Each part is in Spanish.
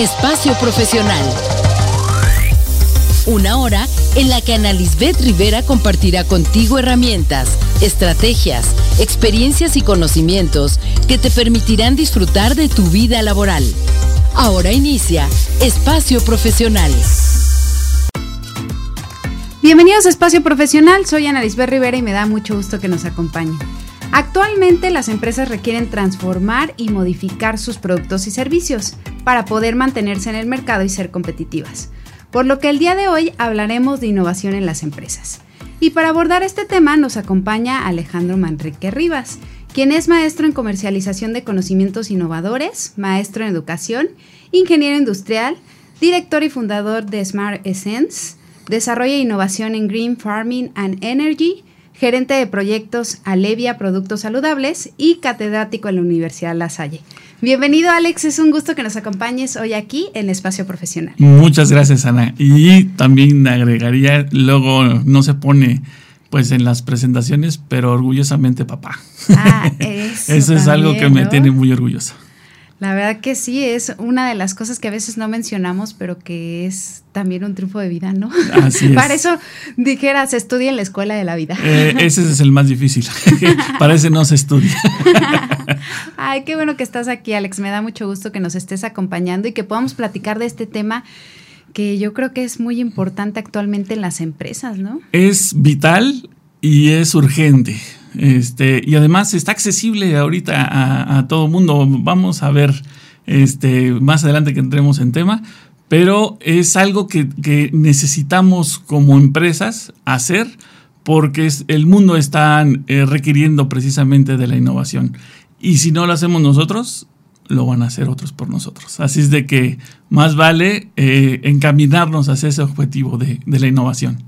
Espacio Profesional. Una hora en la que Ana Lisbeth Rivera compartirá contigo herramientas, estrategias, experiencias y conocimientos que te permitirán disfrutar de tu vida laboral. Ahora inicia Espacio Profesional. Bienvenidos a Espacio Profesional, soy Ana Lisbeth Rivera y me da mucho gusto que nos acompañen. Actualmente las empresas requieren transformar y modificar sus productos y servicios para poder mantenerse en el mercado y ser competitivas. Por lo que el día de hoy hablaremos de innovación en las empresas. Y para abordar este tema nos acompaña Alejandro Manrique Rivas, quien es maestro en comercialización de conocimientos innovadores, maestro en educación, ingeniero industrial, director y fundador de Smart Essence, desarrollo e innovación en Green Farming and Energy, gerente de proyectos Alevia Productos Saludables y catedrático en la Universidad La Salle. Bienvenido Alex, es un gusto que nos acompañes hoy aquí en Espacio Profesional. Muchas gracias Ana. Y también agregaría, luego no se pone pues en las presentaciones, pero orgullosamente papá. Ah, eso, eso es algo que me tiene muy orgulloso. La verdad que sí, es una de las cosas que a veces no mencionamos, pero que es también un triunfo de vida, ¿no? Así es. Para eso dijeras, estudia en la escuela de la vida. Eh, ese es el más difícil. Para ese no se estudia. Ay, qué bueno que estás aquí, Alex. Me da mucho gusto que nos estés acompañando y que podamos platicar de este tema que yo creo que es muy importante actualmente en las empresas, ¿no? Es vital y es urgente. Este, y además está accesible ahorita a, todo mundo. Vamos a ver este, más adelante que entremos en tema, pero es algo que, necesitamos como empresas hacer porque el mundo está eh, requiriendo precisamente de la innovación. Y si no lo hacemos nosotros, lo van a hacer otros por nosotros. Así es de que más vale eh, encaminarnos hacia ese objetivo de, de la innovación.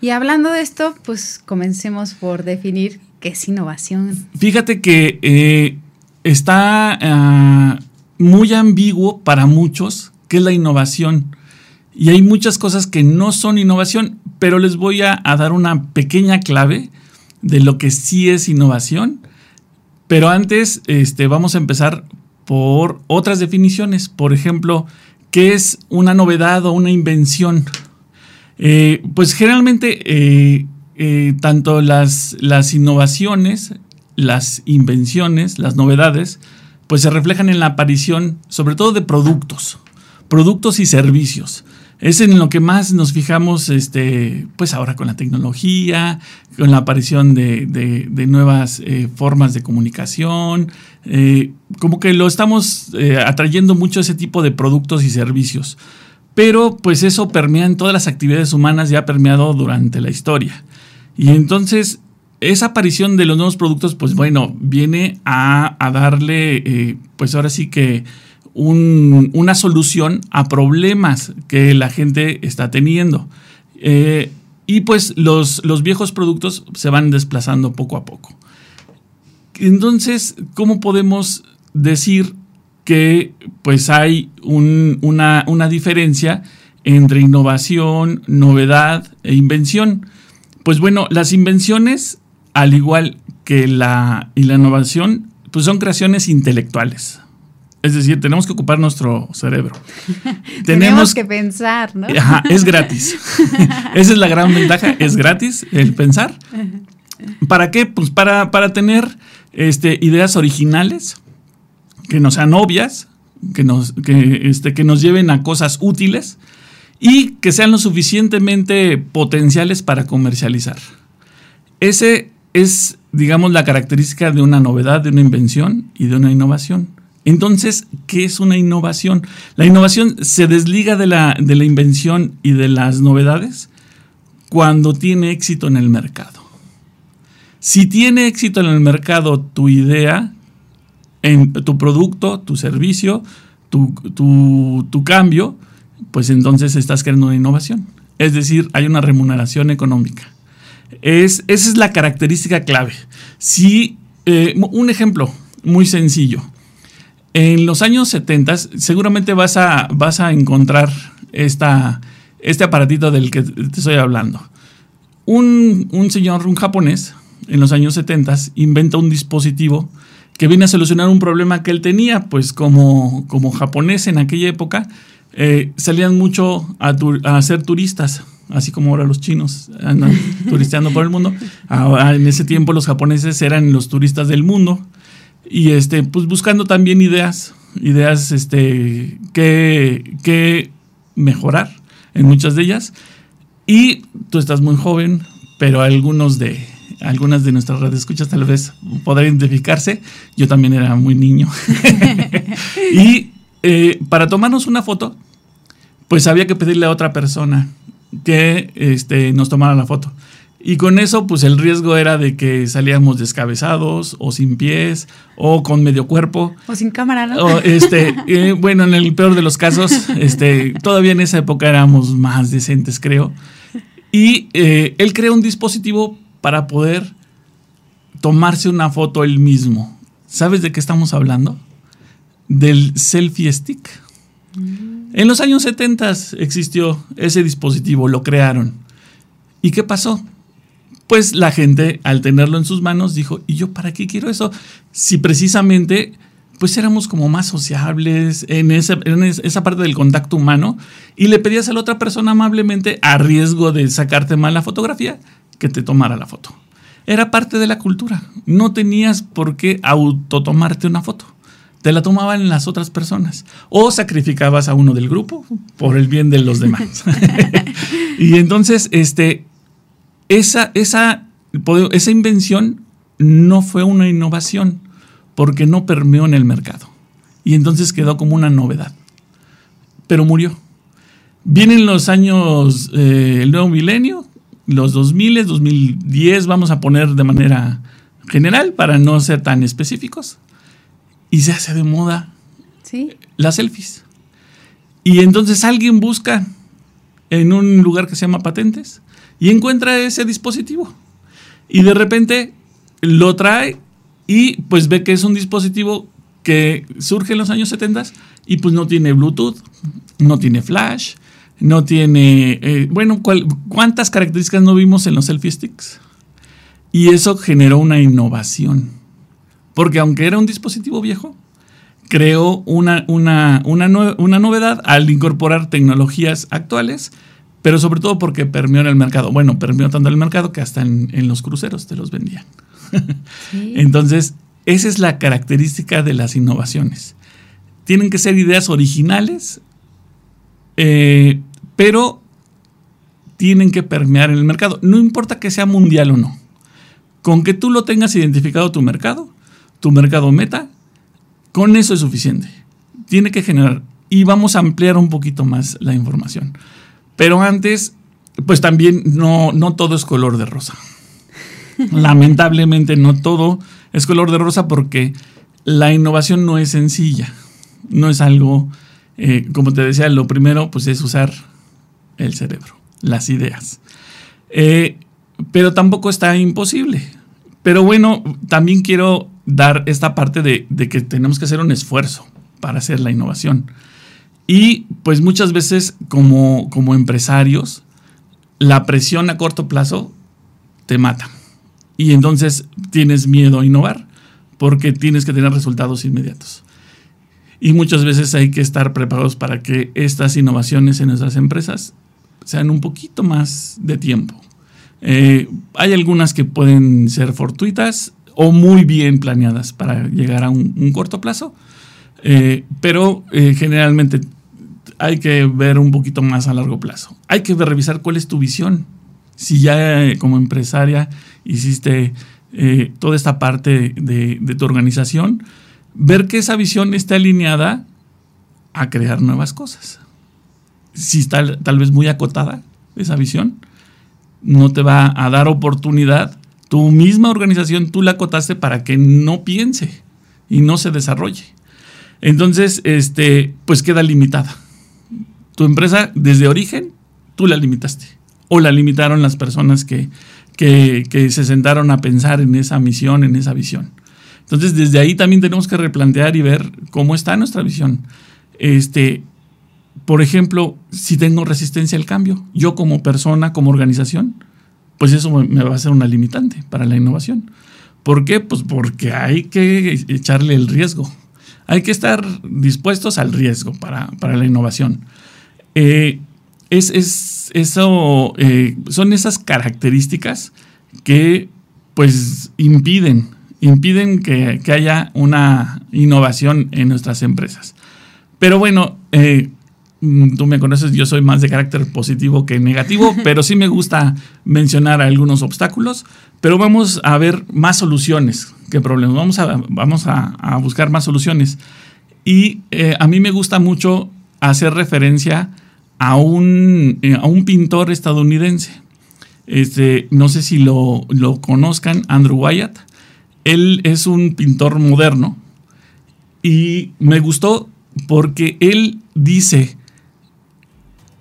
Y hablando de esto, pues comencemos por definir ¿Qué es innovación? Fíjate que eh, está ah, muy ambiguo para muchos qué es la innovación. Y hay muchas cosas que no son innovación, pero les voy a, dar una pequeña clave de lo que sí es innovación. Pero antes este, vamos a empezar por otras definiciones. Por ejemplo, ¿qué es una novedad o una invención? Eh, pues generalmente eh, eh, tanto las, innovaciones, las invenciones, las novedades, pues se reflejan en la aparición, sobre todo de productos, productos y servicios. Es en lo que más nos fijamos, este, pues ahora con la tecnología, con la aparición de, nuevas eh, formas de comunicación, eh, como que lo estamos atrayendo mucho ese tipo de productos y servicios. Pero pues eso permea en todas las actividades humanas y ha permeado durante la historia. Y entonces esa aparición de los nuevos productos, pues bueno, viene a, darle, eh, pues ahora sí que una solución a problemas que la gente está teniendo. Eh, y pues los, los, viejos productos se van desplazando poco a poco. Entonces, ¿cómo podemos decir que pues hay una, una diferencia entre innovación, novedad e invención? Pues bueno, las invenciones, al igual que la, y la innovación, pues son creaciones intelectuales. Es decir, tenemos que ocupar nuestro cerebro. tenemos, que pensar, ¿no? Ajá, es gratis. Esa es la gran ventaja, es gratis el pensar. ¿Para qué? Pues para, para tener este, ideas originales, que no sean obvias, que nos, que, este, que nos lleven a cosas útiles y que sean lo suficientemente potenciales para comercializar. Ese es, digamos, la característica de una novedad, de una invención y de una innovación. Entonces, ¿qué es una innovación? La innovación se desliga de la, de la invención y de las novedades cuando tiene éxito en el mercado. Si tiene éxito en el mercado tu idea, en tu producto, tu servicio, tu, tu cambio, pues entonces estás creando una innovación. Es decir, hay una remuneración económica. Es, esa es la característica clave. Si, eh, un ejemplo muy sencillo. En los años 70 seguramente vas a, vas a encontrar esta, este aparatito del que te estoy hablando. Un, un señor, un japonés, en los años 70 inventa un dispositivo que viene a solucionar un problema que él tenía, pues como, como japonés en aquella época, eh, salían mucho a, a, ser turistas, así como ahora los chinos andan turisteando por el mundo. Ahora, en ese tiempo los japoneses eran los turistas del mundo y este, pues buscando también ideas, ideas este, que, que mejorar en muchas de ellas. Y tú estás muy joven, pero algunos de, algunas de nuestras redes escuchas tal vez podrán identificarse. Yo también era muy niño. y eh, para tomarnos una foto, pues había que pedirle a otra persona que este, nos tomara la foto. Y con eso, pues el riesgo era de que salíamos descabezados o sin pies o con medio cuerpo. O sin cámara, ¿no? O, este, eh, bueno, en el peor de los casos, este, todavía en esa época éramos más decentes, creo. Y eh, él creó un dispositivo para poder tomarse una foto él mismo. ¿Sabes de qué estamos hablando? Del selfie stick. Mm. En los años 70 existió ese dispositivo, lo crearon. ¿Y qué pasó? pues la gente al tenerlo en sus manos dijo, ¿y yo para qué quiero eso? Si precisamente pues éramos como más sociables en esa, parte del contacto humano y le pedías a la otra persona amablemente, a riesgo de sacarte mal la fotografía, que te tomara la foto. Era parte de la cultura. No tenías por qué autotomarte una foto. Te la tomaban las otras personas. O sacrificabas a uno del grupo por el bien de los demás. y entonces, este, esa, esa, esa invención no fue una innovación porque no permeó en el mercado. Y entonces quedó como una novedad. Pero murió. Vienen los años, eh, el nuevo milenio, los 2000, 2010, vamos a poner de manera general para no ser tan específicos. Y se hace de moda ¿Sí? las selfies. Y entonces alguien busca en un lugar que se llama patentes y encuentra ese dispositivo. Y de repente lo trae y pues ve que es un dispositivo que surge en los años 70 y pues no tiene Bluetooth, no tiene flash, no tiene, eh, bueno, ¿cuántas características no vimos en los selfie sticks? Y eso generó una innovación, porque aunque era un dispositivo viejo, creó una, una, una, una novedad al incorporar tecnologías actuales pero sobre todo porque permeó en el mercado. Bueno, permeó tanto el mercado que hasta en, los cruceros te los vendían. Entonces, esa es la característica de las innovaciones. Tienen que ser ideas originales, eh, pero tienen que permear en el mercado. No importa que sea mundial o no. Con que tú lo tengas identificado tu mercado, tu mercado meta, con eso es suficiente. Tiene que generar. Y vamos a ampliar un poquito más la información. Pero antes, pues también no, no todo es color de rosa. Lamentablemente no todo es color de rosa porque la innovación no es sencilla. No es algo, eh, como te decía, lo primero pues es usar el cerebro, las ideas. Eh, pero tampoco está imposible. Pero bueno, también quiero dar esta parte de, que tenemos que hacer un esfuerzo para hacer la innovación. Y pues muchas veces como, como empresarios, la presión a corto plazo te mata. Y entonces tienes miedo a innovar porque tienes que tener resultados inmediatos. Y muchas veces hay que estar preparados para que estas innovaciones en nuestras empresas sean un poquito más de tiempo. Eh, hay algunas que pueden ser fortuitas o muy bien planeadas para llegar a un, corto plazo, eh, pero eh, generalmente hay que ver un poquito más a largo plazo. Hay que revisar cuál es tu visión. Si ya eh, como empresaria hiciste toda esta parte de, tu organización, ver que esa visión está alineada a crear nuevas cosas. Si está tal vez muy acotada esa visión, no te va a dar oportunidad. Tu misma organización tú la acotaste para que no piense y no se desarrolle. Entonces, este, pues queda limitada. Tu empresa, desde origen, tú la limitaste. O la limitaron las personas que, que, se sentaron a pensar en esa misión, en esa visión. Entonces, desde ahí también tenemos que replantear y ver cómo está nuestra visión. Este, por ejemplo, si tengo resistencia al cambio, yo como persona, como organización, pues eso me va a ser una limitante para la innovación. ¿Por qué? Pues porque hay que echarle el riesgo. Hay que estar dispuestos al riesgo para, la innovación. Eh, es, eso, eh, son esas características que pues impiden, impiden que, haya una innovación en nuestras empresas. Pero bueno, eh, tú me conoces, yo soy más de carácter positivo que negativo, pero sí me gusta mencionar algunos obstáculos, pero vamos a ver más soluciones que problemas, vamos a, vamos a, buscar más soluciones. Y eh, a mí me gusta mucho hacer referencia a un, eh, a un pintor estadounidense. Este, no sé si lo, lo conozcan, Andrew Wyatt. Él es un pintor moderno y me gustó porque él dice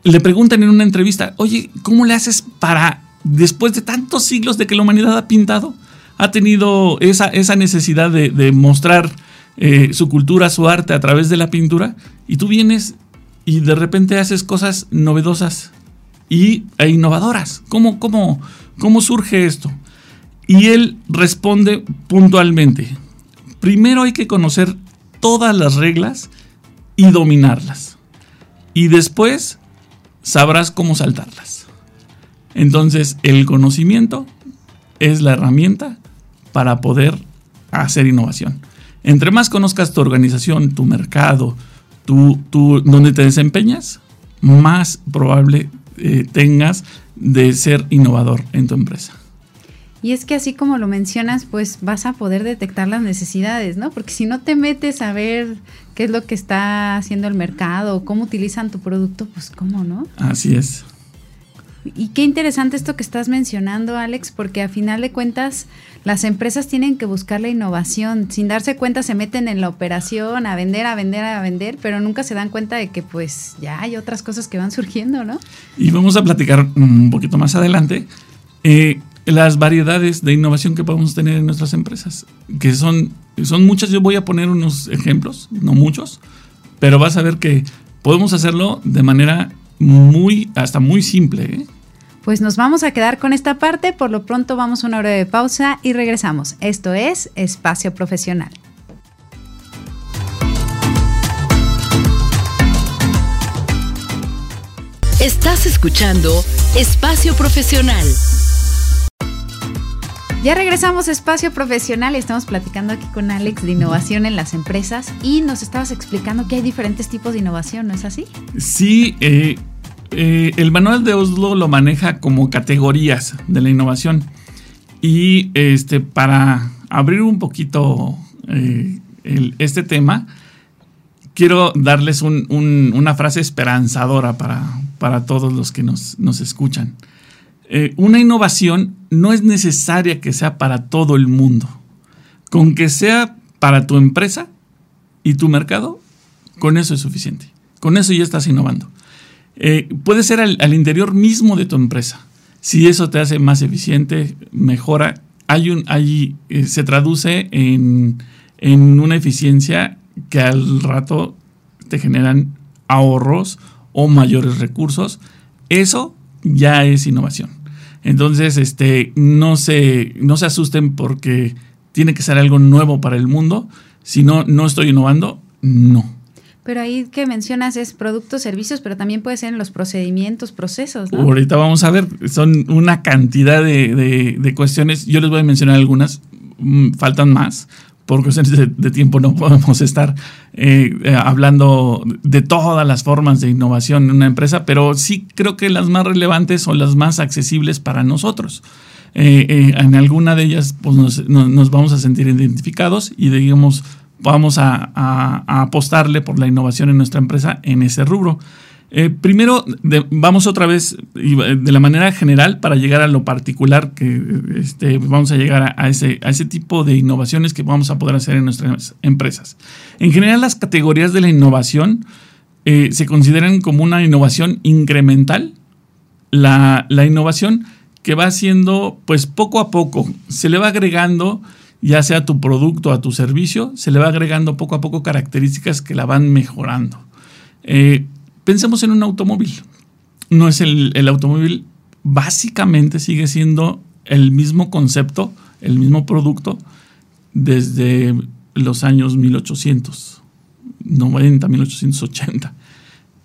le preguntan en una entrevista, oye, ¿cómo le haces para, después de tantos siglos de que la humanidad ha pintado, ha tenido esa, esa necesidad de, mostrar eh, su cultura, su arte a través de la pintura, y tú vienes y de repente haces cosas novedosas y, e innovadoras? ¿Cómo, cómo, cómo surge esto? Y él responde puntualmente, primero hay que conocer todas las reglas y dominarlas. Y después sabrás cómo saltarlas. Entonces, el conocimiento es la herramienta para poder hacer innovación. Entre más conozcas tu organización, tu mercado, tu, donde te desempeñas, más probable eh, tengas de ser innovador en tu empresa. Y es que así como lo mencionas, pues vas a poder detectar las necesidades, ¿no? Porque si no te metes a ver qué es lo que está haciendo el mercado, cómo utilizan tu producto, pues cómo, ¿no? Así es. Y qué interesante esto que estás mencionando, Alex, porque a final de cuentas las empresas tienen que buscar la innovación. Sin darse cuenta se meten en la operación a vender, a vender, a vender, pero nunca se dan cuenta de que pues ya hay otras cosas que van surgiendo, ¿no? Y vamos a platicar un poquito más adelante. Eh, las variedades de innovación que podemos tener en nuestras empresas, que son, son muchas. Yo voy a poner unos ejemplos, no muchos, pero vas a ver que podemos hacerlo de manera muy, hasta muy simple. ¿eh? Pues nos vamos a quedar con esta parte, por lo pronto vamos a una hora de pausa y regresamos. Esto es Espacio Profesional. Estás escuchando Espacio Profesional. Ya regresamos a Espacio Profesional y estamos platicando aquí con Alex de innovación en las empresas y nos estabas explicando que hay diferentes tipos de innovación, ¿no es así? Sí, eh, eh, el manual de Oslo lo maneja como categorías de la innovación y este, para abrir un poquito eh, este tema, quiero darles una frase esperanzadora para, para todos los que nos, nos escuchan. Eh, una innovación no es necesaria que sea para todo el mundo. Con que sea para tu empresa y tu mercado, con eso es suficiente. Con eso ya estás innovando. Eh, puede ser al, interior mismo de tu empresa. Si eso te hace más eficiente, mejora. Hay un, eh, se traduce en, en una eficiencia que al rato te generan ahorros o mayores recursos. Eso ya es innovación. Entonces, este, no se, no se asusten porque tiene que ser algo nuevo para el mundo. Si no, no estoy innovando, no. Pero ahí que mencionas es productos, servicios, pero también puede ser en los procedimientos, procesos. ¿no? Ahorita vamos a ver, son una cantidad de, de cuestiones. Yo les voy a mencionar algunas, mm, faltan más, por cuestiones de, tiempo no podemos estar eh, eh, hablando de todas las formas de innovación en una empresa, pero sí creo que las más relevantes son las más accesibles para nosotros. Eh, en alguna de ellas pues nos, vamos a sentir identificados y digamos vamos a apostarle por la innovación en nuestra empresa en ese rubro. Eh, primero, vamos otra vez de la manera general para llegar a lo particular, que este, vamos a llegar a, ese, a ese tipo de innovaciones que vamos a poder hacer en nuestras empresas. En general, las categorías de la innovación eh, se consideran como una innovación incremental. La, la innovación que va haciendo, pues poco a poco, se le va agregando ya sea a tu producto, a tu servicio, se le va agregando poco a poco características que la van mejorando. Eh, Pensemos en un automóvil. No es el, automóvil, básicamente sigue siendo el mismo concepto el mismo producto desde los años 1890, 1880.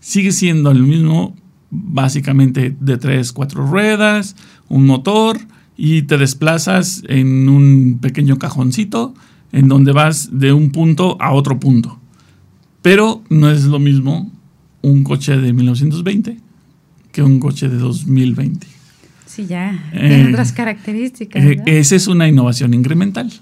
Sigue siendo el mismo, básicamente de tres, cuatro ruedas, un motor y te desplazas en un pequeño cajoncito en donde vas de un punto a otro punto. Pero no es lo mismo un coche de 1920 que un coche de 2020. Sí, ya, tiene eh, otras características. Eh, esa es una innovación incremental.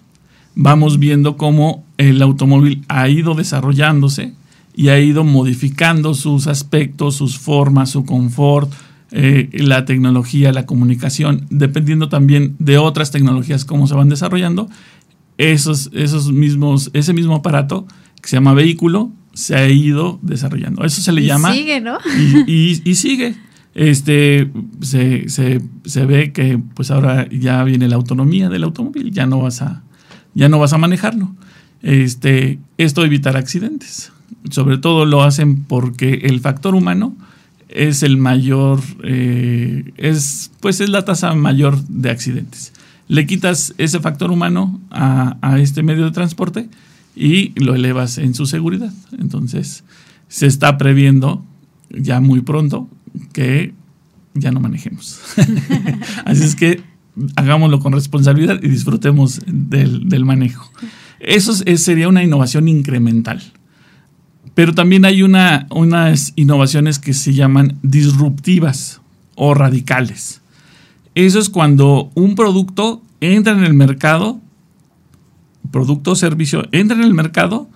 Vamos viendo cómo el automóvil ha ido desarrollándose y ha ido modificando sus aspectos, sus formas, su confort, eh, la tecnología, la comunicación, dependiendo también de otras tecnologías, cómo se van desarrollando. Esos, esos mismos, ese mismo aparato que se llama vehículo se ha ido desarrollando. Eso se le y llama. Sigue, ¿no? Y, y, sigue. Este, se, se, se, ve que pues ahora ya viene la autonomía del automóvil, ya no vas a, ya no vas a manejarlo. Este, esto evitar accidentes. Sobre todo lo hacen porque el factor humano es el mayor, eh, es, pues es la tasa mayor de accidentes. Le quitas ese factor humano a, a este medio de transporte y lo elevas en su seguridad. Entonces, se está previendo ya muy pronto que ya no manejemos. Así es que hagámoslo con responsabilidad y disfrutemos del, manejo. Eso sería una innovación incremental. Pero también hay una, unas innovaciones que se llaman disruptivas o radicales. Eso es cuando un producto entra en el mercado producto o servicio entra en el mercado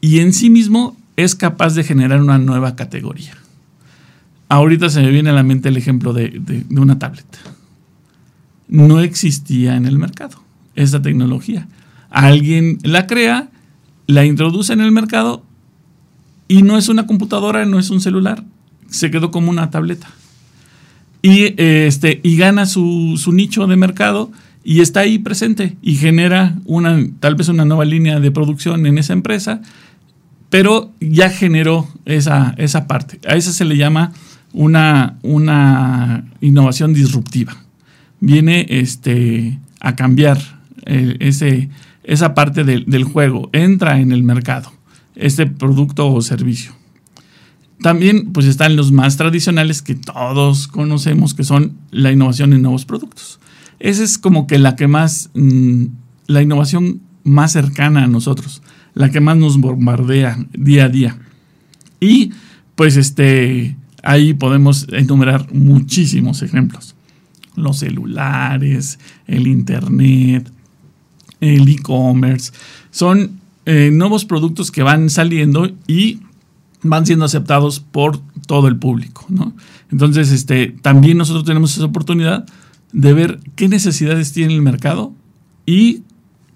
y en sí mismo es capaz de generar una nueva categoría. Ahorita se me viene a la mente el ejemplo de, una tablet. No existía en el mercado esa tecnología. Alguien la crea, la introduce en el mercado y no es una computadora, no es un celular, se quedó como una tableta. Y, este, y gana su, su nicho de mercado y está ahí presente y genera una, tal vez una nueva línea de producción en esa empresa, pero ya generó esa, esa parte. A eso se le llama una, una innovación disruptiva. Viene este, a cambiar eh, ese, esa parte del juego, entra en el mercado, este producto o servicio. También pues están los más tradicionales que todos conocemos, que son la innovación en nuevos productos. Esa es como que la que más, mm, la innovación más cercana a nosotros, la que más nos bombardea día a día. Y pues este, ahí podemos enumerar muchísimos ejemplos. Los celulares, el internet, el e-commerce, son eh, nuevos productos que van saliendo y van siendo aceptados por todo el público, ¿no? Entonces, este, también nosotros tenemos esa oportunidad de ver qué necesidades tiene el mercado y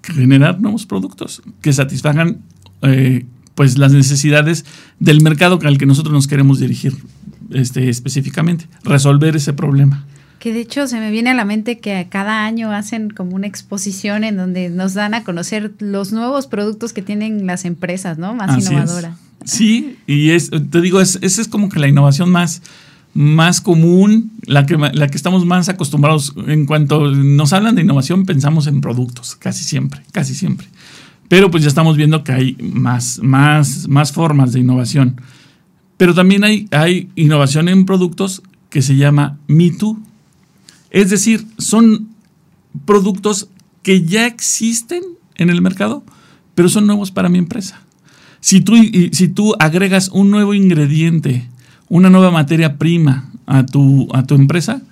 generar nuevos productos que satisfagan eh, pues las necesidades del mercado al que nosotros nos queremos dirigir este, específicamente, resolver ese problema. Que de hecho se me viene a la mente que cada año hacen como una exposición en donde nos dan a conocer los nuevos productos que tienen las empresas, ¿no? Más innovadoras. Sí, y es, te digo, esa es como que la innovación más, más común, la que, la que estamos más acostumbrados. En cuanto nos hablan de innovación, pensamos en productos, casi siempre, casi siempre. Pero pues ya estamos viendo que hay más, más, más formas de innovación. Pero también hay, hay innovación en productos que se llama Me Too. Es decir, son productos que ya existen en el mercado, pero son nuevos para mi empresa. Si tú, si tú agregas un nuevo ingrediente una nueva materia prima a tu, a tu empresa,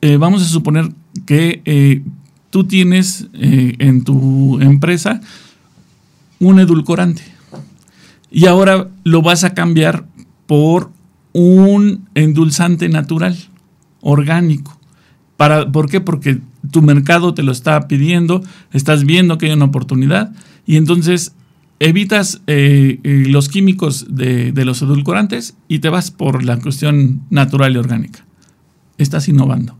eh, vamos a suponer que eh, tú tienes eh, en tu empresa un edulcorante y ahora lo vas a cambiar por un endulzante natural, orgánico. Para, ¿Por qué? Porque tu mercado te lo está pidiendo, estás viendo que hay una oportunidad y entonces evitas eh, eh, los químicos de, los edulcorantes y te vas por la cuestión natural y orgánica. Estás innovando.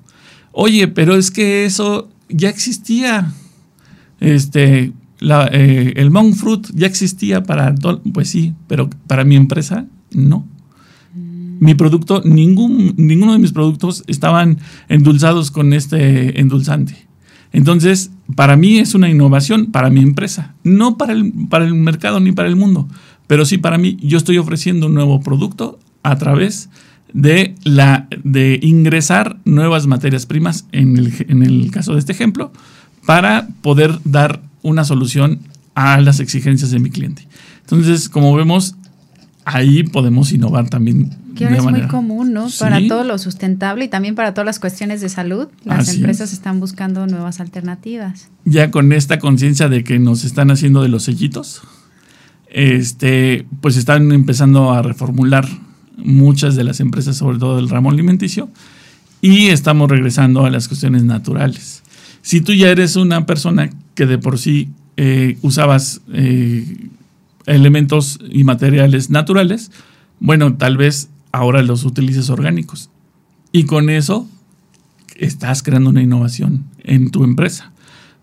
Oye, pero es que eso ya existía. Este, eh, el monk fruit ya existía para, pues sí, pero para mi empresa no. Mm. Mi producto, ningún, ninguno de mis productos estaban endulzados con este endulzante. Entonces, para mí es una innovación para mi empresa, no para el, para el mercado ni para el mundo, pero sí para mí. Yo estoy ofreciendo un nuevo producto a través de, la, de ingresar nuevas materias primas, en el, en el caso de este ejemplo, para poder dar una solución a las exigencias de mi cliente. Entonces, como vemos, ahí podemos innovar también. Que ahora es muy común, ¿no? Para todo lo sustentable y también para todas las cuestiones de salud, las empresas están buscando nuevas alternativas. Ya con esta conciencia de que nos están haciendo de los sellitos, este, pues están empezando a reformular muchas de las empresas, sobre todo del ramo alimenticio, y estamos regresando a las cuestiones naturales. Si tú ya eres una persona que de por sí eh, usabas eh, elementos y materiales naturales, bueno, tal vez ahora los utilices orgánicos. Y con eso estás creando una innovación en tu empresa.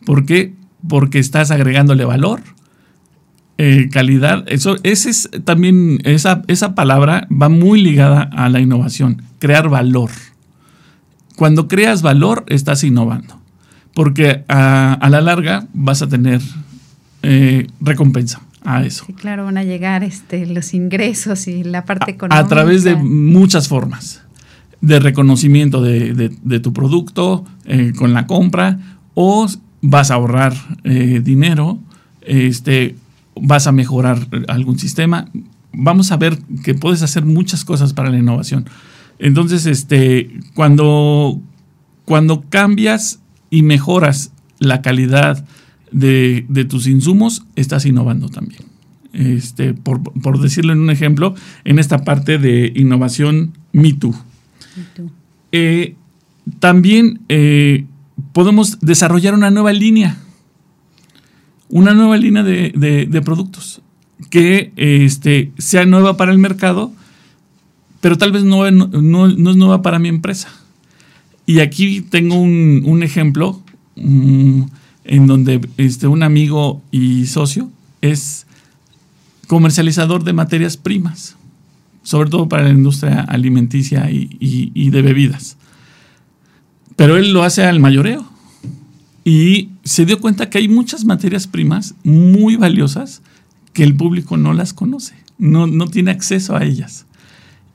¿Por qué? Porque estás agregándole valor, eh, calidad. Eso, ese es también, esa, esa palabra va muy ligada a la innovación, crear valor. Cuando creas valor, estás innovando. Porque a, la larga vas a tener eh, recompensa a eso. Sí, claro, van a llegar este, los ingresos y la parte económica. A través de muchas formas. De reconocimiento de, tu producto eh, con la compra o vas a ahorrar eh, dinero, este, vas a mejorar algún sistema. Vamos a ver que puedes hacer muchas cosas para la innovación. Entonces, este, cuando, cuando cambias y mejoras la calidad de, tus insumos, estás innovando también. Este, por, decirlo en un ejemplo, en esta parte de innovación Me eh, también eh, podemos desarrollar una nueva línea, una nueva línea de, productos que este, sea nueva para el mercado, pero tal vez no, no, es nueva para mi empresa. Y aquí tengo un, ejemplo. Mm, en donde este, un amigo y socio es comercializador de materias primas, sobre todo para la industria alimenticia y, de bebidas. Pero él lo hace al mayoreo y se dio cuenta que hay muchas materias primas muy valiosas que el público no las conoce, no, no tiene acceso a ellas.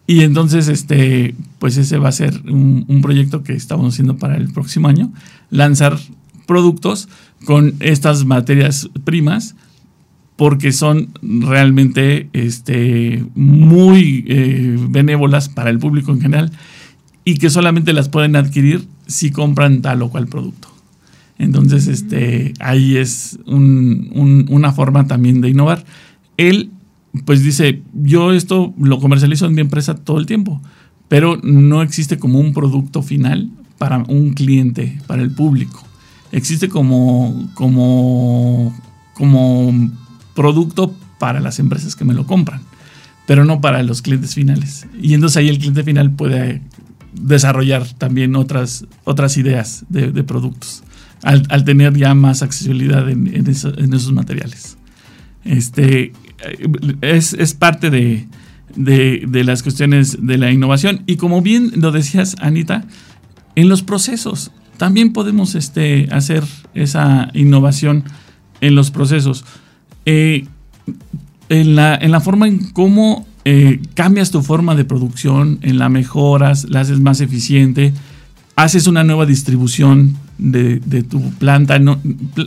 Y entonces, este, pues ese va a ser un, un, proyecto que estamos haciendo para el próximo año, lanzar productos con estas materias primas porque son realmente este, muy eh, benévolas para el público en general y que solamente las pueden adquirir si compran tal o cual producto. Entonces, este, ahí es una forma también de innovar. Él, pues dice, yo esto lo comercializo en mi empresa todo el tiempo, pero no existe como un producto final para un cliente, para el público existe como, como, como producto para las empresas que me lo compran, pero no para los clientes finales. Y entonces ahí el cliente final puede desarrollar también otras, otras ideas de, productos, al, tener ya más accesibilidad en, esos materiales. Este, es, parte de, de, las cuestiones de la innovación. Y como bien lo decías, Anita, en los procesos también podemos este, hacer esa innovación en los procesos. Eh, en, la, en, la, forma en cómo eh, cambias tu forma de producción, en la mejoras, la haces más eficiente, haces una nueva distribución de, tu planta. No,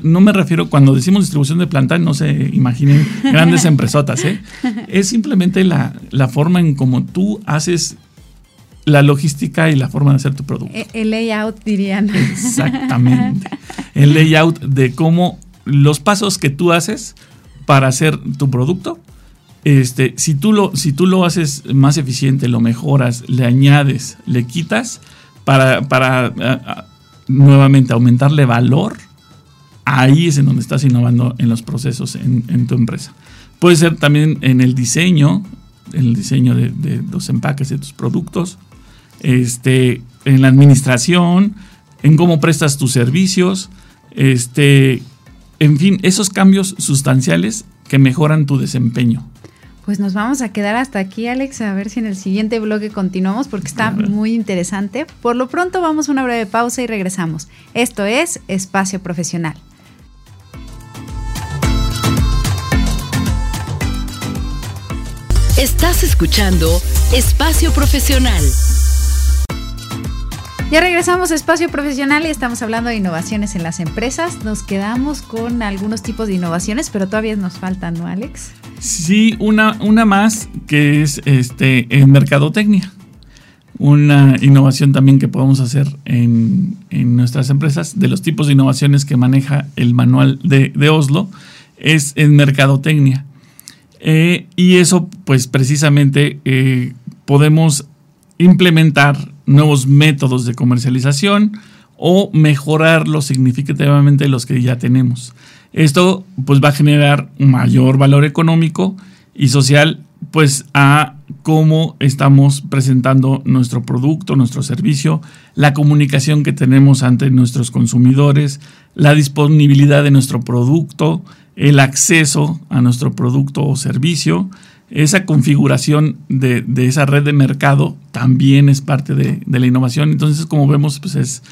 no, me refiero, cuando decimos distribución de planta, no se imaginen grandes empresotas. ¿eh? Es simplemente la, la forma en cómo tú haces la logística y la forma de hacer tu producto. E, el layout, dirían. Exactamente. El layout de cómo los pasos que tú haces para hacer tu producto. Este, si, tú lo, si tú lo haces más eficiente, lo mejoras, le añades, le quitas, para, para nuevamente aumentarle valor, ahí es en donde estás innovando en los procesos en, tu empresa. Puede ser también en el diseño, en el diseño de, de los empaques de tus productos, este, en la administración, en cómo prestas tus servicios, este, en fin, esos cambios sustanciales que mejoran tu desempeño. Pues nos vamos a quedar hasta aquí, Alex, a ver si en el siguiente bloque continuamos porque está muy interesante. Por lo pronto vamos a una breve pausa y regresamos. Esto es Espacio Profesional. Estás escuchando Espacio Profesional. Ya regresamos a Espacio Profesional y estamos hablando de innovaciones en las empresas. Nos quedamos con algunos tipos de innovaciones, pero todavía nos faltan, ¿no, Alex? Sí, una, una más que es este, en mercadotecnia. Una innovación también que podemos hacer en, nuestras empresas, de los tipos de innovaciones que maneja el manual de, Oslo, es en mercadotecnia. Eh, y eso, pues precisamente, eh, podemos implementar nuevos métodos de comercialización o mejorarlos significativamente los que ya tenemos. Esto pues va a generar mayor valor económico y social pues a cómo estamos presentando nuestro producto, nuestro servicio, la comunicación que tenemos ante nuestros consumidores, la disponibilidad de nuestro producto, el acceso a nuestro producto o servicio esa configuración de, esa red de mercado también es parte de, la innovación. Entonces, como vemos, pues es,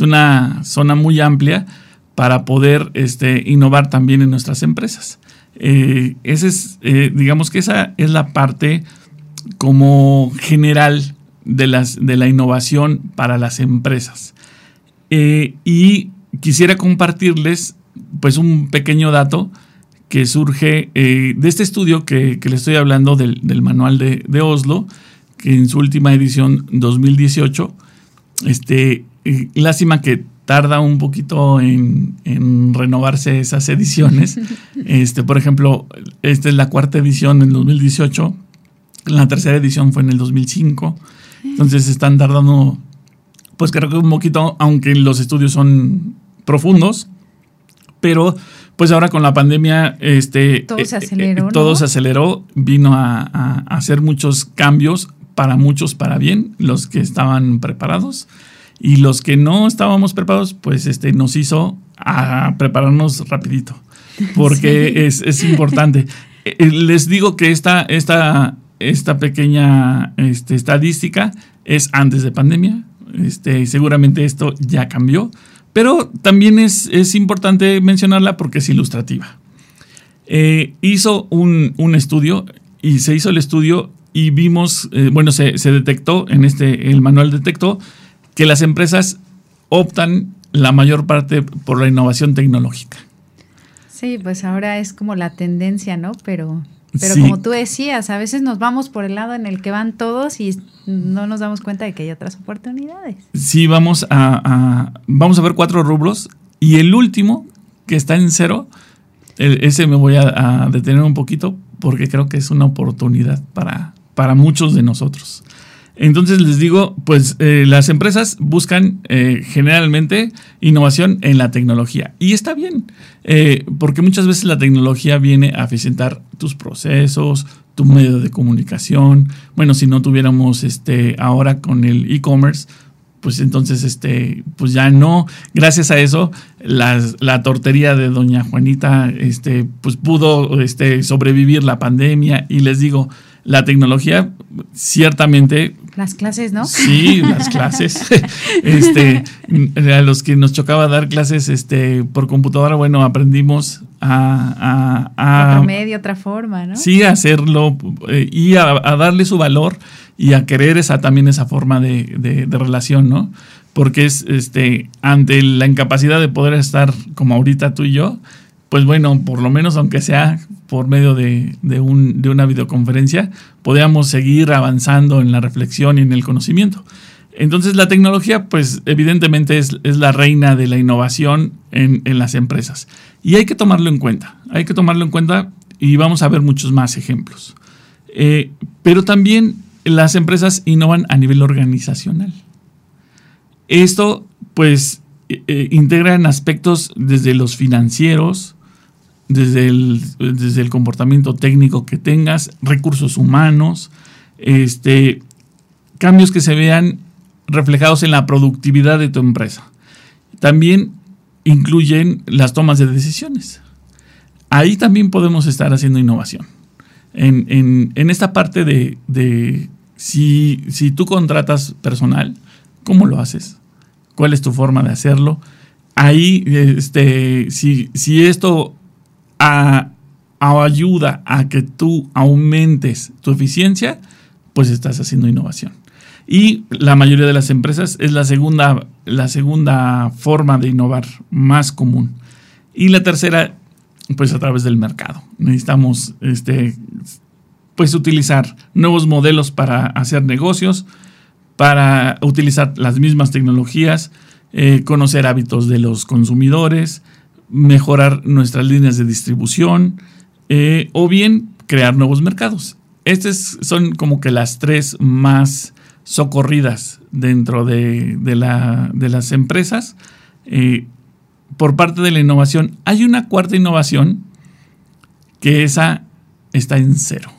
una zona muy amplia para poder este, innovar también en nuestras empresas. Eh, ese es, eh, digamos que esa es la parte como general de, las, de la innovación para las empresas. Eh, y quisiera compartirles pues un pequeño dato que surge eh, de este estudio que, le estoy hablando del, manual de, Oslo, que en su última edición 2018, este, eh, lástima que tarda un poquito en, renovarse esas ediciones. Este, por ejemplo, esta es la cuarta edición en 2018, la tercera edición fue en el 2005, entonces están tardando, pues creo que un poquito, aunque los estudios son profundos, pero pues ahora con la pandemia, este, todo se eh, aceleró. Eh, todo se aceleró, vino a, hacer muchos cambios, para muchos para bien, los que estaban preparados. Y los que no estábamos preparados, pues este, nos hizo a prepararnos rapidito, porque es, importante. Eh, les digo que esta, esta, esta pequeña este, estadística es antes de pandemia. Este, seguramente esto ya cambió, pero también es, importante mencionarla porque es ilustrativa. Eh, hizo un, estudio y se hizo el estudio y vimos, eh, bueno, se, detectó, en este, el manual detectó que las empresas optan la mayor parte por la innovación tecnológica. Sí, pues ahora es como la tendencia, ¿no? Pero pero como tú decías, a veces nos vamos por el lado en el que van todos y no nos damos cuenta de que hay otras oportunidades. Sí, vamos a, vamos a ver cuatro rubros y el último, que está en cero, ese me voy a, detener un poquito porque creo que es una oportunidad para, para muchos de nosotros. Entonces les digo, pues eh, las empresas buscan eh, generalmente innovación en la tecnología. Y está bien, eh, porque muchas veces la tecnología viene a eficientar tus procesos, tu medio de comunicación. Bueno, si no tuviéramos este ahora con el e-commerce, pues entonces este pues ya no gracias a eso la, tortería de doña Juanita este pues pudo este sobrevivir la pandemia y les digo la tecnología ciertamente las clases, ¿no? Sí, las clases. este, a los que nos chocaba dar clases este, por computadora, bueno, aprendimos a... a, Otro medio, otra forma, ¿no? Sí, a hacerlo eh, y a, darle su valor y a querer esa también esa forma de, de, de relación, ¿no? Porque es este, ante la incapacidad de poder estar como ahorita tú y yo, pues bueno, por lo menos aunque sea por medio de, un, de una videoconferencia, podamos seguir avanzando en la reflexión y en el conocimiento. Entonces la tecnología, pues evidentemente es, la reina de la innovación en, las empresas. Y hay que tomarlo en cuenta, hay que tomarlo en cuenta y vamos a ver muchos más ejemplos. Eh, pero también las empresas innovan a nivel organizacional. Esto, pues, eh, eh, integra en aspectos desde los financieros, desde el, desde el comportamiento técnico que tengas, recursos humanos, este, cambios que se vean reflejados en la productividad de tu empresa. También incluyen las tomas de decisiones. Ahí también podemos estar haciendo innovación. en, esta parte de, si, si, tú contratas personal, ¿cómo lo haces? ¿Cuál es tu forma de hacerlo? Ahí, este, si, si esto ayuda a que tú aumentes tu eficiencia, pues estás haciendo innovación. Y la mayoría de las empresas es la segunda, la segunda forma de innovar más común. Y la tercera, pues a través del mercado. Necesitamos este, pues utilizar nuevos modelos para hacer negocios, para utilizar las mismas tecnologías, eh, conocer hábitos de los consumidores, mejorar nuestras líneas de distribución eh, o bien crear nuevos mercados. Estas son como que las tres más socorridas dentro de, las empresas eh, por parte de la innovación. Hay una cuarta innovación que esa está en cero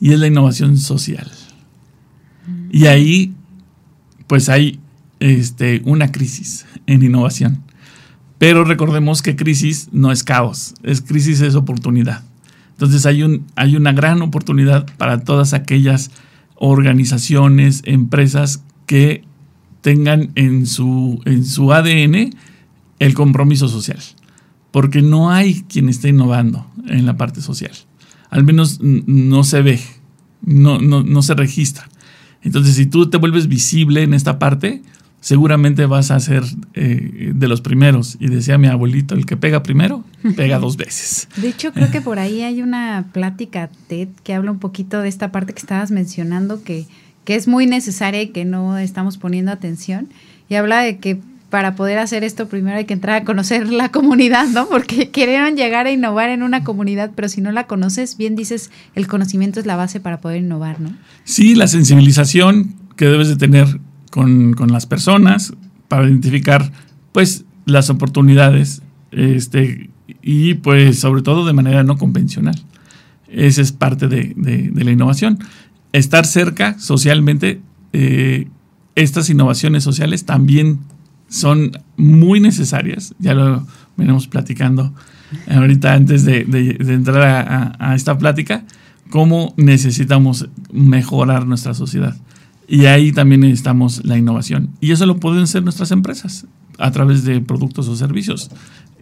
y es la innovación social. Y ahí pues hay este, una crisis en innovación. Pero recordemos que crisis no es caos, es crisis es oportunidad. Entonces hay, un, hay una gran oportunidad para todas aquellas organizaciones, empresas que tengan en su, en su ADN el compromiso social. Porque no hay quien esté innovando en la parte social. Al menos no se ve, no, no, no se registra. Entonces, si tú te vuelves visible en esta parte, seguramente vas a ser eh, de los primeros. Y decía mi abuelito, el que pega primero, pega dos veces. De hecho, creo que por ahí hay una plática TED que habla un poquito de esta parte que estabas mencionando, que, que es muy necesaria y que no estamos poniendo atención. Y habla de que para poder hacer esto primero hay que entrar a conocer la comunidad, ¿no? Porque quieren llegar a innovar en una comunidad, pero si no la conoces, bien dices, el conocimiento es la base para poder innovar, ¿no? Sí, la sensibilización que debes de tener con, las personas para identificar pues las oportunidades este, y pues sobre todo de manera no convencional. Esa es parte de, la innovación. Estar cerca socialmente, eh, estas innovaciones sociales también son muy necesarias, ya lo venimos platicando ahorita antes de, entrar a esta plática, cómo necesitamos mejorar nuestra sociedad. Y ahí también necesitamos la innovación. Y eso lo pueden hacer nuestras empresas a través de productos o servicios.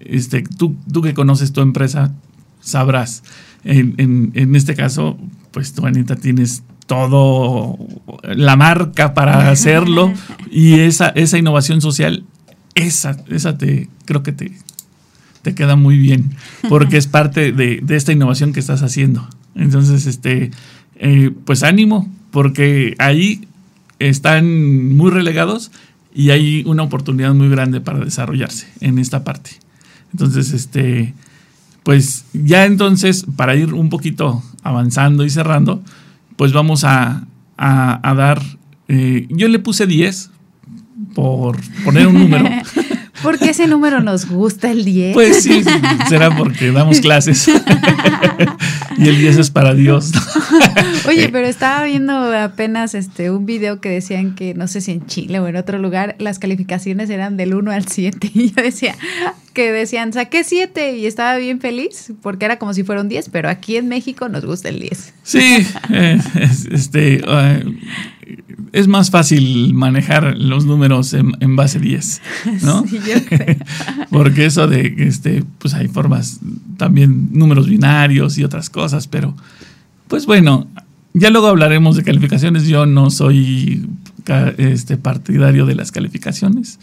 Este, tú, tú que conoces tu empresa, sabrás. En, este caso, pues tú, Anita, tienes todo la marca para hacerlo y esa, esa innovación social, esa, esa te, creo que te, te queda muy bien porque es parte de, esta innovación que estás haciendo. Entonces, este, eh, pues ánimo, porque ahí están muy relegados y hay una oportunidad muy grande para desarrollarse en esta parte. Entonces, este, pues ya entonces, para ir un poquito avanzando y cerrando, pues vamos a, dar, eh, yo le puse 10 por poner un número. Porque ese número nos gusta el 10. Pues sí, será porque damos clases. y el 10 es para Dios. Oye, pero estaba viendo apenas este un video que decían que no sé si en Chile o en otro lugar las calificaciones eran del 1 al 7 y yo decía que decían, "Saqué 7" y estaba bien feliz porque era como si fuera un 10, pero aquí en México nos gusta el 10. Sí, eh, este eh, es más fácil manejar los números en, base 10, ¿no? Sí, yo creo. Porque eso de, este, pues hay formas, también números binarios y otras cosas, pero pues bueno, ya luego hablaremos de calificaciones. Yo no soy este, partidario de las calificaciones,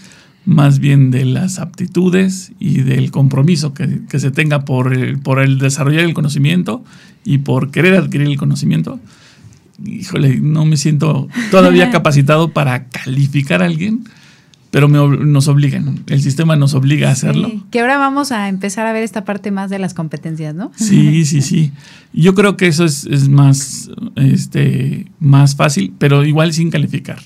más bien de las aptitudes y del compromiso que, se tenga por por el desarrollar el conocimiento y por querer adquirir el conocimiento híjole, no me siento todavía capacitado para calificar a alguien, pero nos obligan, el sistema nos obliga a hacerlo. que ahora vamos a empezar a ver esta parte más de las competencias, ¿no? Sí, sí, sí. Yo creo que eso es, más, este, más fácil, pero igual sin calificar.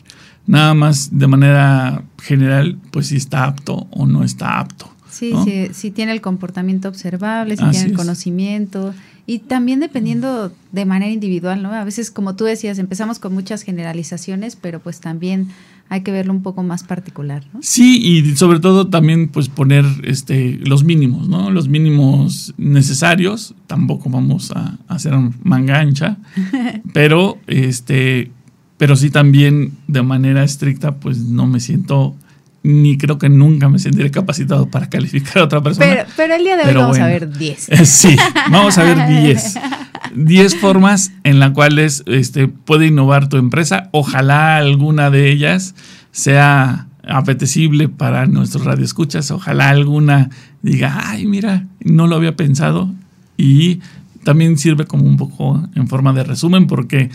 Nada más de manera general, pues si está apto o no está apto. Sí, sí, si tiene el comportamiento observable, si tiene el conocimiento Y también dependiendo de manera individual, ¿no? A veces, como tú decías, empezamos con muchas generalizaciones, pero pues también hay que verlo un poco más particular, ¿no? Sí, y sobre todo también pues poner este, los mínimos, ¿no? Los mínimos necesarios. Tampoco vamos a, hacer manga ancha, pero este, pero sí también de manera estricta, pues no me siento ni creo que nunca me sentiré capacitado para calificar a otra persona. Pero, el día de hoy vamos a ver 10. Sí, vamos a ver 10. 10 formas en las cuales este, puede innovar tu empresa. Ojalá alguna de ellas sea apetecible para nuestros radioescuchas. Ojalá alguna diga, ay, mira, no lo había pensado. Y también sirve como un poco en forma de resumen porque,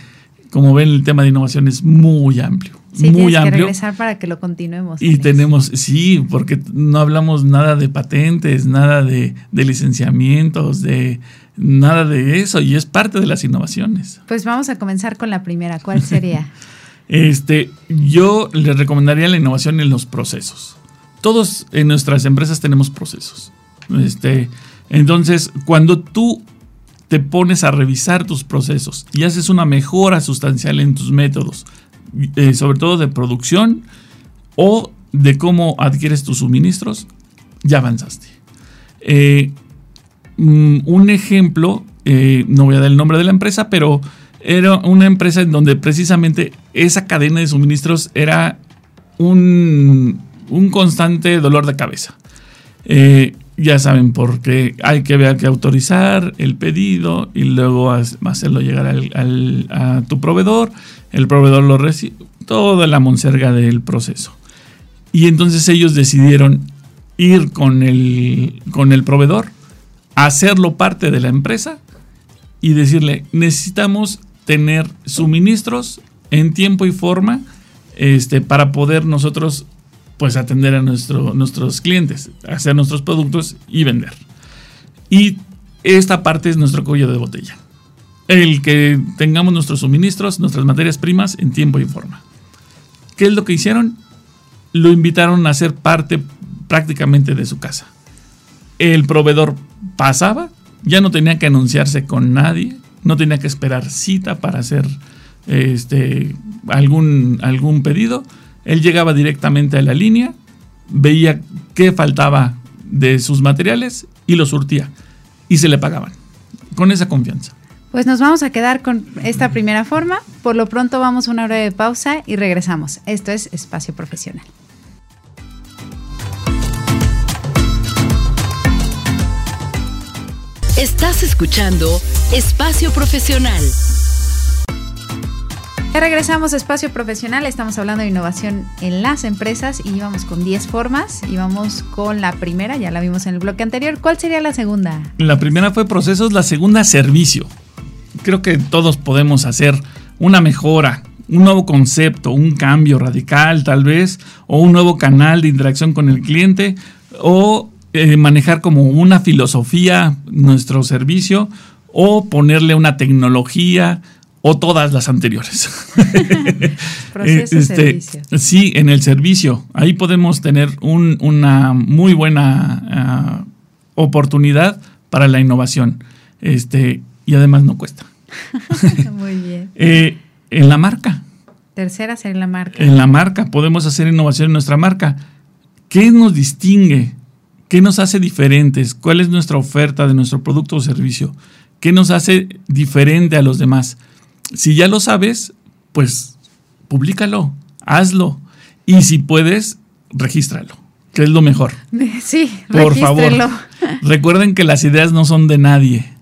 como ven, el tema de innovación es muy amplio. Sí, muy amplio. que regresar para que lo continuemos. Y tenemos, sí, porque no hablamos nada de patentes, nada de, de licenciamientos, de nada de eso, y es parte de las innovaciones. Pues vamos a comenzar con la primera. ¿Cuál sería? este, yo les recomendaría la innovación en los procesos. Todos en nuestras empresas tenemos procesos. Este, entonces, cuando tú te pones a revisar tus procesos y haces una mejora sustancial en tus métodos, eh, sobre todo de producción o de cómo adquieres tus suministros, ya avanzaste. Eh, mm, un ejemplo, eh, no voy a dar el nombre de la empresa, pero era una empresa en donde precisamente esa cadena de suministros era un, un constante dolor de cabeza. ya saben, porque hay que ver que autorizar el pedido y luego hacerlo llegar a tu proveedor el proveedor lo recibe, toda la monserga del proceso. Y entonces ellos decidieron ir con el, con el proveedor, hacerlo parte de la empresa y decirle, necesitamos tener suministros en tiempo y forma este, para poder nosotros pues atender a nuestro, nuestros clientes, hacer nuestros productos y vender. Y esta parte es nuestro cuello de botella el que tengamos nuestros suministros, nuestras materias primas en tiempo y forma. ¿Qué es lo que hicieron? Lo invitaron a ser parte prácticamente de su casa. El proveedor pasaba, ya no tenía que anunciarse con nadie, no tenía que esperar cita para hacer este, algún, algún pedido. Él llegaba directamente a la línea, veía qué faltaba de sus materiales y lo surtía. Y se le pagaban. Con esa confianza. Pues nos vamos a quedar con esta primera forma. Por lo pronto vamos a una breve pausa y regresamos. Esto es Espacio Profesional. Estás escuchando Espacio Profesional. Ya regresamos a Espacio Profesional, estamos hablando de innovación en las empresas y vamos con 10 formas y vamos con la primera, ya la vimos en el bloque anterior. ¿Cuál sería la segunda? La primera fue procesos, la segunda servicio creo que todos podemos hacer una mejora, un nuevo concepto, un cambio radical tal vez, o un nuevo canal de interacción con el cliente, o eh, manejar como una filosofía nuestro servicio, o ponerle una tecnología, o todas las anteriores. Proceso este, servicio. Sí, en el servicio. Ahí podemos tener una muy buena ah, oportunidad para la innovación. Este, y además no cuesta. Muy bien. Eh, en la marca. Tercera ser la marca. En la marca podemos hacer innovación en nuestra marca. ¿Qué nos distingue? ¿Qué nos hace diferentes? ¿Cuál es nuestra oferta de nuestro producto o servicio? ¿Qué nos hace diferente a los demás? Si ya lo sabes, pues públicalo, hazlo. Y si puedes, regístralo, que es lo mejor. Sí, por favor. Recuerden que las ideas no son de nadie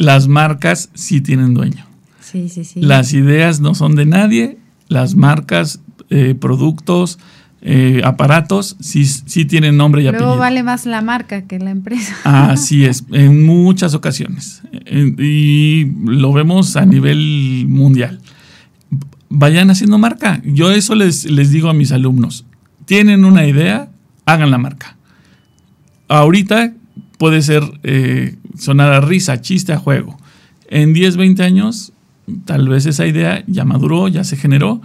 las marcas sí tienen dueño. Sí, sí, sí. Las ideas no son de nadie, las marcas, eh, productos, eh, aparatos sí, sí tienen nombre y Luego apellido. vale más la marca que la empresa. Así es, en muchas ocasiones. Y lo vemos a nivel mundial. Vayan haciendo marca. Yo eso les, les digo a mis alumnos. Tienen una idea, hagan la marca. Ahorita puede ser eh, sonar a risa, chiste, a juego. En 10, 20 años, tal vez esa idea ya maduró, ya se generó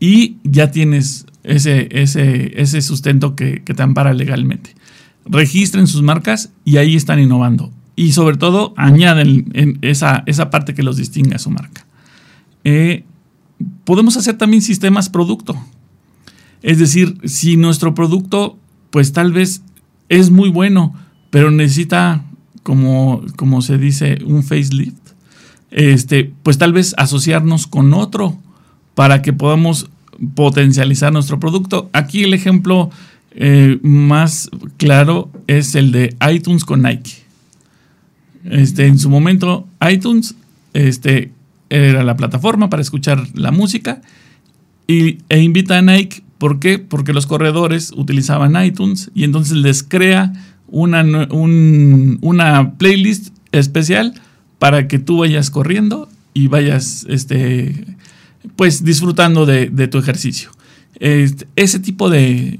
y ya tienes ese, ese, ese sustento que, te ampara legalmente. Registren sus marcas y ahí están innovando. y sobre todo añaden en esa, esa parte que los distingue a su marca. Eh, podemos hacer también sistemas producto. Es decir, si nuestro producto, pues tal vez es muy bueno, pero necesita, como, como se dice, un facelift, este, pues tal vez asociarnos con otro para que podamos potencializar nuestro producto. Aquí el ejemplo eh, más claro es el de iTunes con Nike. Este, en su momento, iTunes este, era la plataforma para escuchar la música y, e invita a Nike. ¿Por qué? Porque los corredores utilizaban iTunes y entonces les crea una, una playlist especial para que tú vayas corriendo y vayas este, pues disfrutando de, tu ejercicio. Este, ese tipo de,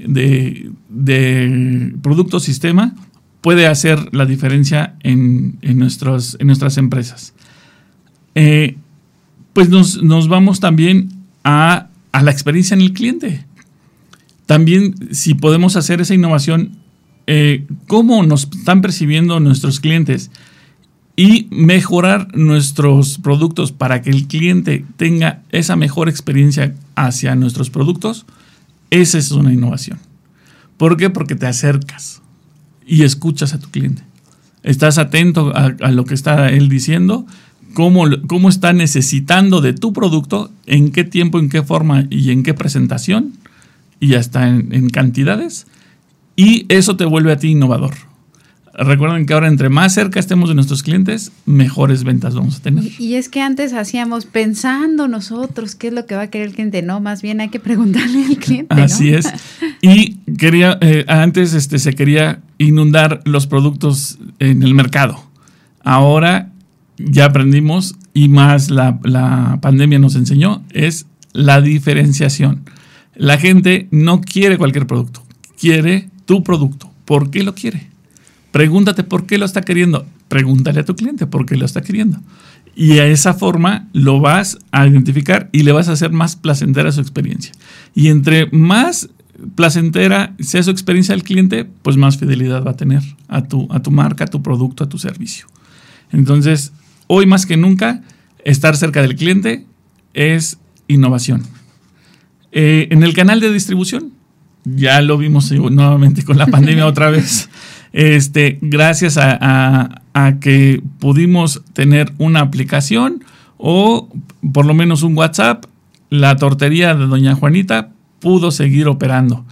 de, producto sistema puede hacer la diferencia en, nuestras empresas. Eh, pues nos, vamos también a, a, la experiencia en el cliente. También si podemos hacer esa innovación, eh, cómo nos están percibiendo nuestros clientes y mejorar nuestros productos para que el cliente tenga esa mejor experiencia hacia nuestros productos, esa es una innovación. ¿Por qué? Porque te acercas y escuchas a tu cliente. Estás atento a, lo que está él diciendo, cómo, cómo está necesitando de tu producto, en qué tiempo, en qué forma y en qué presentación, y hasta en, en cantidades. Y eso te vuelve a ti innovador Recuerden que ahora entre más cerca estemos de nuestros clientes, mejores ventas vamos a tener. Y es que antes hacíamos pensando nosotros qué es lo que va a querer el cliente, no, más bien hay que preguntarle al cliente. Así es. Y quería, eh, antes este, se quería inundar los productos en el mercado. Ahora ya aprendimos y más la, la pandemia nos enseñó, es la diferenciación. La gente no quiere cualquier producto, quiere tu producto. ¿Por qué lo quiere? Pregúntate por qué lo está queriendo. Pregúntale a tu cliente por qué lo está queriendo. Y a esa forma lo vas a identificar y le vas a hacer más placentera su experiencia. Y entre más placentera sea su experiencia del cliente, pues más fidelidad va a tener a tu, a tu marca, a tu producto, a tu servicio. Entonces, hoy más que nunca, estar cerca del cliente es innovación. Eh, en el canal de distribución, ya lo vimos nuevamente con la pandemia otra vez. Este, gracias a, que pudimos tener una aplicación o por lo menos un WhatsApp, la tortería de Doña Juanita pudo seguir operando.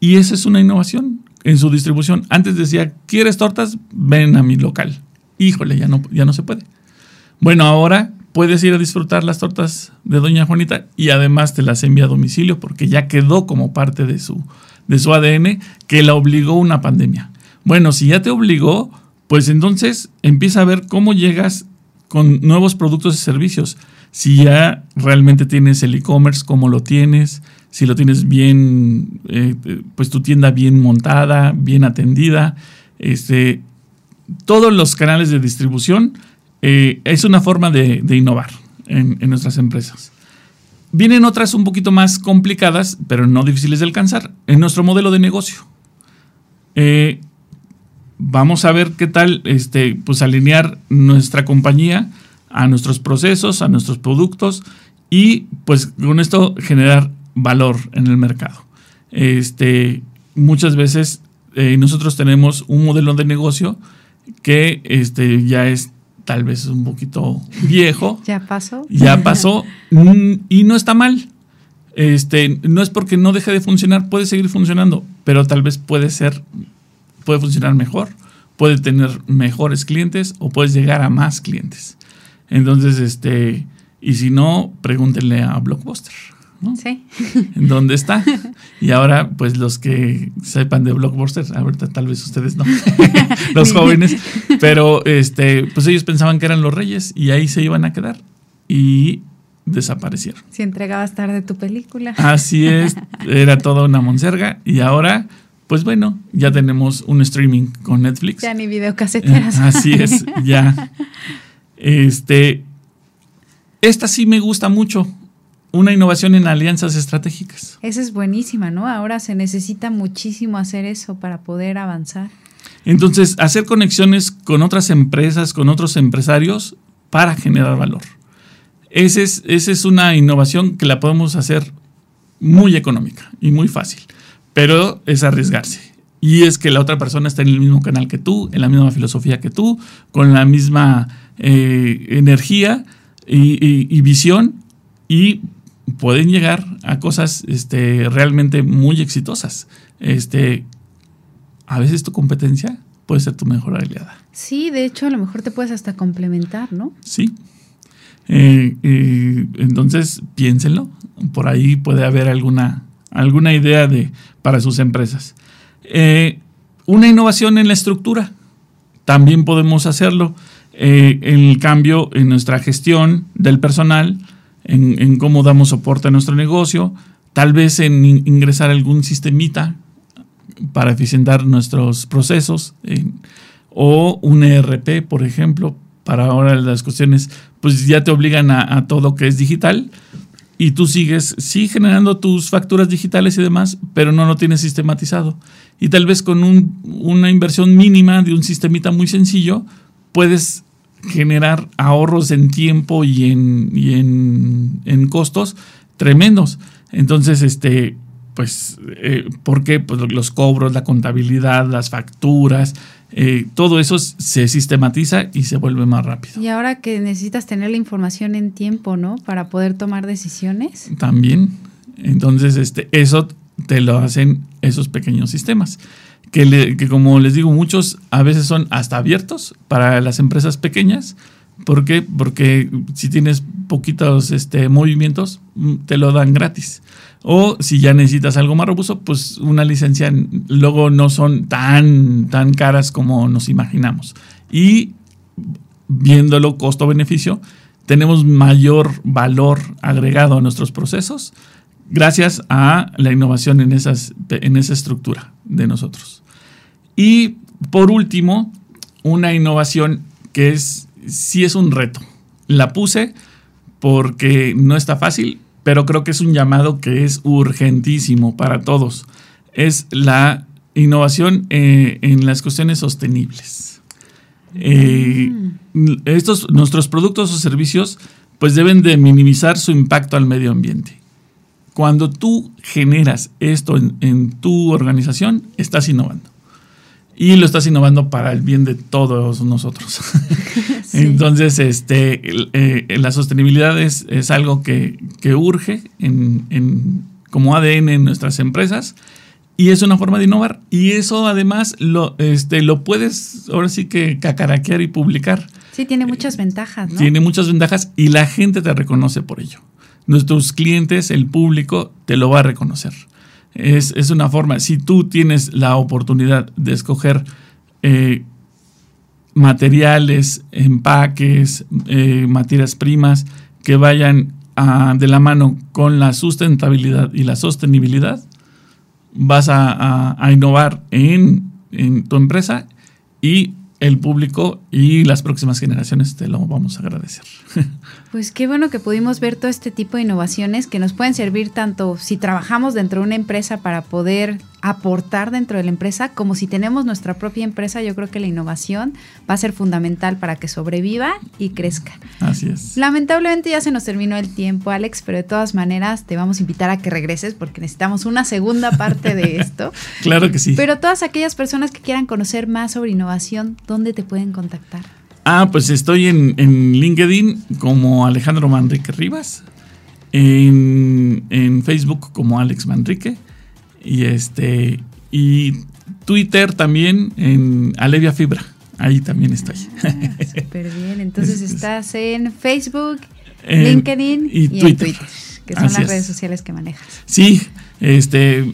Y esa es una innovación en su distribución. Antes decía, ¿quieres tortas? Ven a mi local. Híjole, ya no, ya no se puede. Bueno, ahora puedes ir a disfrutar las tortas de Doña Juanita y además te las envía a domicilio porque ya quedó como parte de su, de su ADN que la obligó una pandemia. Bueno, si ya te obligó, pues entonces empieza a ver cómo llegas con nuevos productos y servicios. Si ya realmente tienes el e-commerce, cómo lo tienes, si lo tienes bien, eh, pues tu tienda bien montada, bien atendida, este, todos los canales de distribución, eh, es una forma de, innovar en, nuestras empresas. Vienen otras un poquito más complicadas, pero no difíciles de alcanzar, en nuestro modelo de negocio. Eh, vamos a ver qué tal este, pues alinear nuestra compañía a nuestros procesos, a nuestros productos y pues con esto generar valor en el mercado. Este, muchas veces eh, nosotros tenemos un modelo de negocio que este, ya es tal vez un poquito viejo. Ya pasó. Ya pasó mm, y no está mal. Este, no es porque no deje de funcionar, puede seguir funcionando, pero tal vez puede ser puede funcionar mejor, puede tener mejores clientes o puedes llegar a más clientes. Entonces, este, y si no, pregúntenle a Blockbuster. ¿no? Sí. ¿En dónde está? Y ahora, pues los que sepan de Blockbuster, ahorita tal vez ustedes no, los jóvenes, pero este, pues ellos pensaban que eran los reyes y ahí se iban a quedar y desaparecieron. Si entregabas tarde tu película. Así es, era toda una monserga y ahora pues bueno, ya tenemos un streaming con Netflix. Ya ni videocaseteras. así es, ya. Este, esta sí me gusta mucho. Una innovación en alianzas estratégicas. Esa es buenísima, ¿no? Ahora se necesita muchísimo hacer eso para poder avanzar. Entonces, hacer conexiones con otras empresas, con otros empresarios para generar valor. Esa es, esa es una innovación que la podemos hacer muy económica y muy fácil, pero es arriesgarse. Y es que la otra persona está en el mismo canal que tú, en la misma filosofía que tú, con la misma eh, energía y, visión y pueden llegar a cosas este, realmente muy exitosas. Este, a veces tu competencia puede ser tu mejor aliada. Sí, de hecho a lo mejor te puedes hasta complementar, ¿no? Sí. Eh, eh, entonces piénsenlo. Por ahí puede haber alguna, alguna idea de, para sus empresas. Eh, una innovación en la estructura. También podemos hacerlo. en el cambio en nuestra gestión del personal, en, cómo damos soporte a nuestro negocio, tal vez en ingresar algún sistemita para eficientar nuestros procesos, o un ERP, por ejemplo, para ahora las cuestiones, pues ya te obligan a, todo lo que es digital y tú sigues, sí, generando tus facturas digitales y demás, pero no lo tienes sistematizado. Y tal vez con una inversión mínima de un sistemita muy sencillo, puedes generar ahorros en tiempo y en, y en, en costos tremendos. Entonces, este, pues, eh, ¿por qué? Pues los cobros, la contabilidad, las facturas, eh, todo eso se sistematiza y se vuelve más rápido. Y ahora que necesitas tener la información en tiempo, ¿no? Para poder tomar decisiones. También. Entonces, este, eso te lo hacen esos pequeños sistemas. Que, que como les digo, muchos a veces son hasta abiertos para las empresas pequeñas. ¿Por qué? Porque si tienes poquitos este, movimientos, mm, te lo dan gratis. O si ya necesitas algo más robusto, pues una licencia luego no son tan, tan caras como nos imaginamos. Y viéndolo costo-beneficio, tenemos mayor valor agregado a nuestros procesos gracias a la innovación en, esas, en esa estructura de nosotros. Y por último, una innovación que es, sí es un reto. La puse porque no está fácil, pero creo que es un llamado que es urgentísimo para todos. Es la innovación eh, en las cuestiones sostenibles. Eh, estos, nuestros productos o servicios pues deben de minimizar su impacto al medio ambiente. Cuando tú generas esto en tu organización, estás innovando y lo estás innovando para el bien de todos nosotros. Entonces, este, eh, la sostenibilidad es, algo que, urge en, como ADN en nuestras empresas y es una forma de innovar. Y eso además lo, este, lo puedes ahora sí que cacaraquear y publicar. Sí, tiene muchas ventajas. ¿no? Tiene muchas ventajas y la gente te reconoce por ello. Nuestros clientes, el público, te lo va a reconocer. Es, una forma, si tú tienes la oportunidad de escoger eh, materiales, empaques, eh, materias primas que vayan de la mano con la sustentabilidad y la sostenibilidad, vas a, innovar en tu empresa y el público y las próximas generaciones te lo vamos a agradecer. Pues qué bueno que pudimos ver todo este tipo de innovaciones que nos pueden servir tanto si trabajamos dentro de una empresa para poder aportar dentro de la empresa, como si tenemos nuestra propia empresa, yo creo que la innovación va a ser fundamental para que sobreviva y crezca. Así es. Lamentablemente ya se nos terminó el tiempo, Alex, pero de todas maneras te vamos a invitar a que regreses porque necesitamos una segunda parte de esto. claro que sí. Pero todas aquellas personas que quieran conocer más sobre innovación, ¿dónde te pueden contactar? Ah, pues estoy en, LinkedIn como Alejandro Manrique Rivas, en, en Facebook como Alex Manrique y este y Twitter también en Alevia Fibra. Ahí también estoy. Ah, súper bien. Entonces estás en Facebook, LinkedIn y, Twitter, que son las redes sociales que manejas. Sí, este,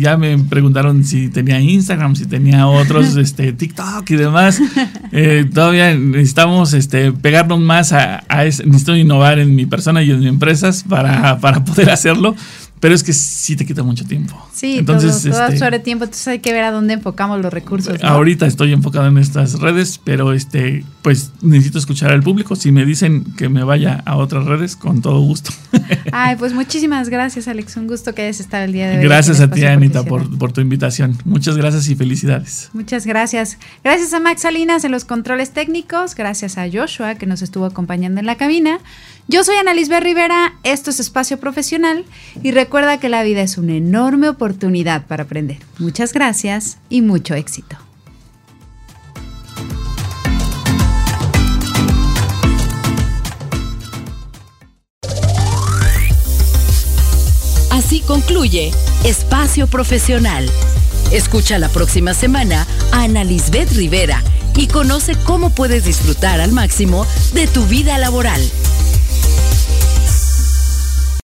ya me preguntaron si tenía Instagram, si tenía otros, este, TikTok y demás. Eh, todavía necesitamos este, pegarnos más a, a necesito innovar en mi persona y en mis empresas para, para poder hacerlo pero es que sí te quita mucho tiempo. Sí, entonces todo, todo este, sobre tiempo, entonces hay que ver a dónde enfocamos los recursos. Ahorita estoy enfocado en estas redes, pero este, pues necesito escuchar al público. Si me dicen que me vaya a otras redes, con todo gusto. Ay, pues muchísimas gracias, Alex. Un gusto que hayas estado el día de hoy. Gracias a ti, Anita, por, por tu invitación. Muchas gracias y felicidades. Muchas gracias. Gracias a Max Salinas en los controles técnicos. Gracias a Joshua que nos estuvo acompañando en la cabina. Yo soy Ana Lisbeth Rivera, esto es Espacio Profesional y recuerda que la vida es una enorme oportunidad para aprender. Muchas gracias y mucho éxito. Así concluye Espacio Profesional. Escucha la próxima semana a Ana Lisbeth Rivera y conoce cómo puedes disfrutar al máximo de tu vida laboral.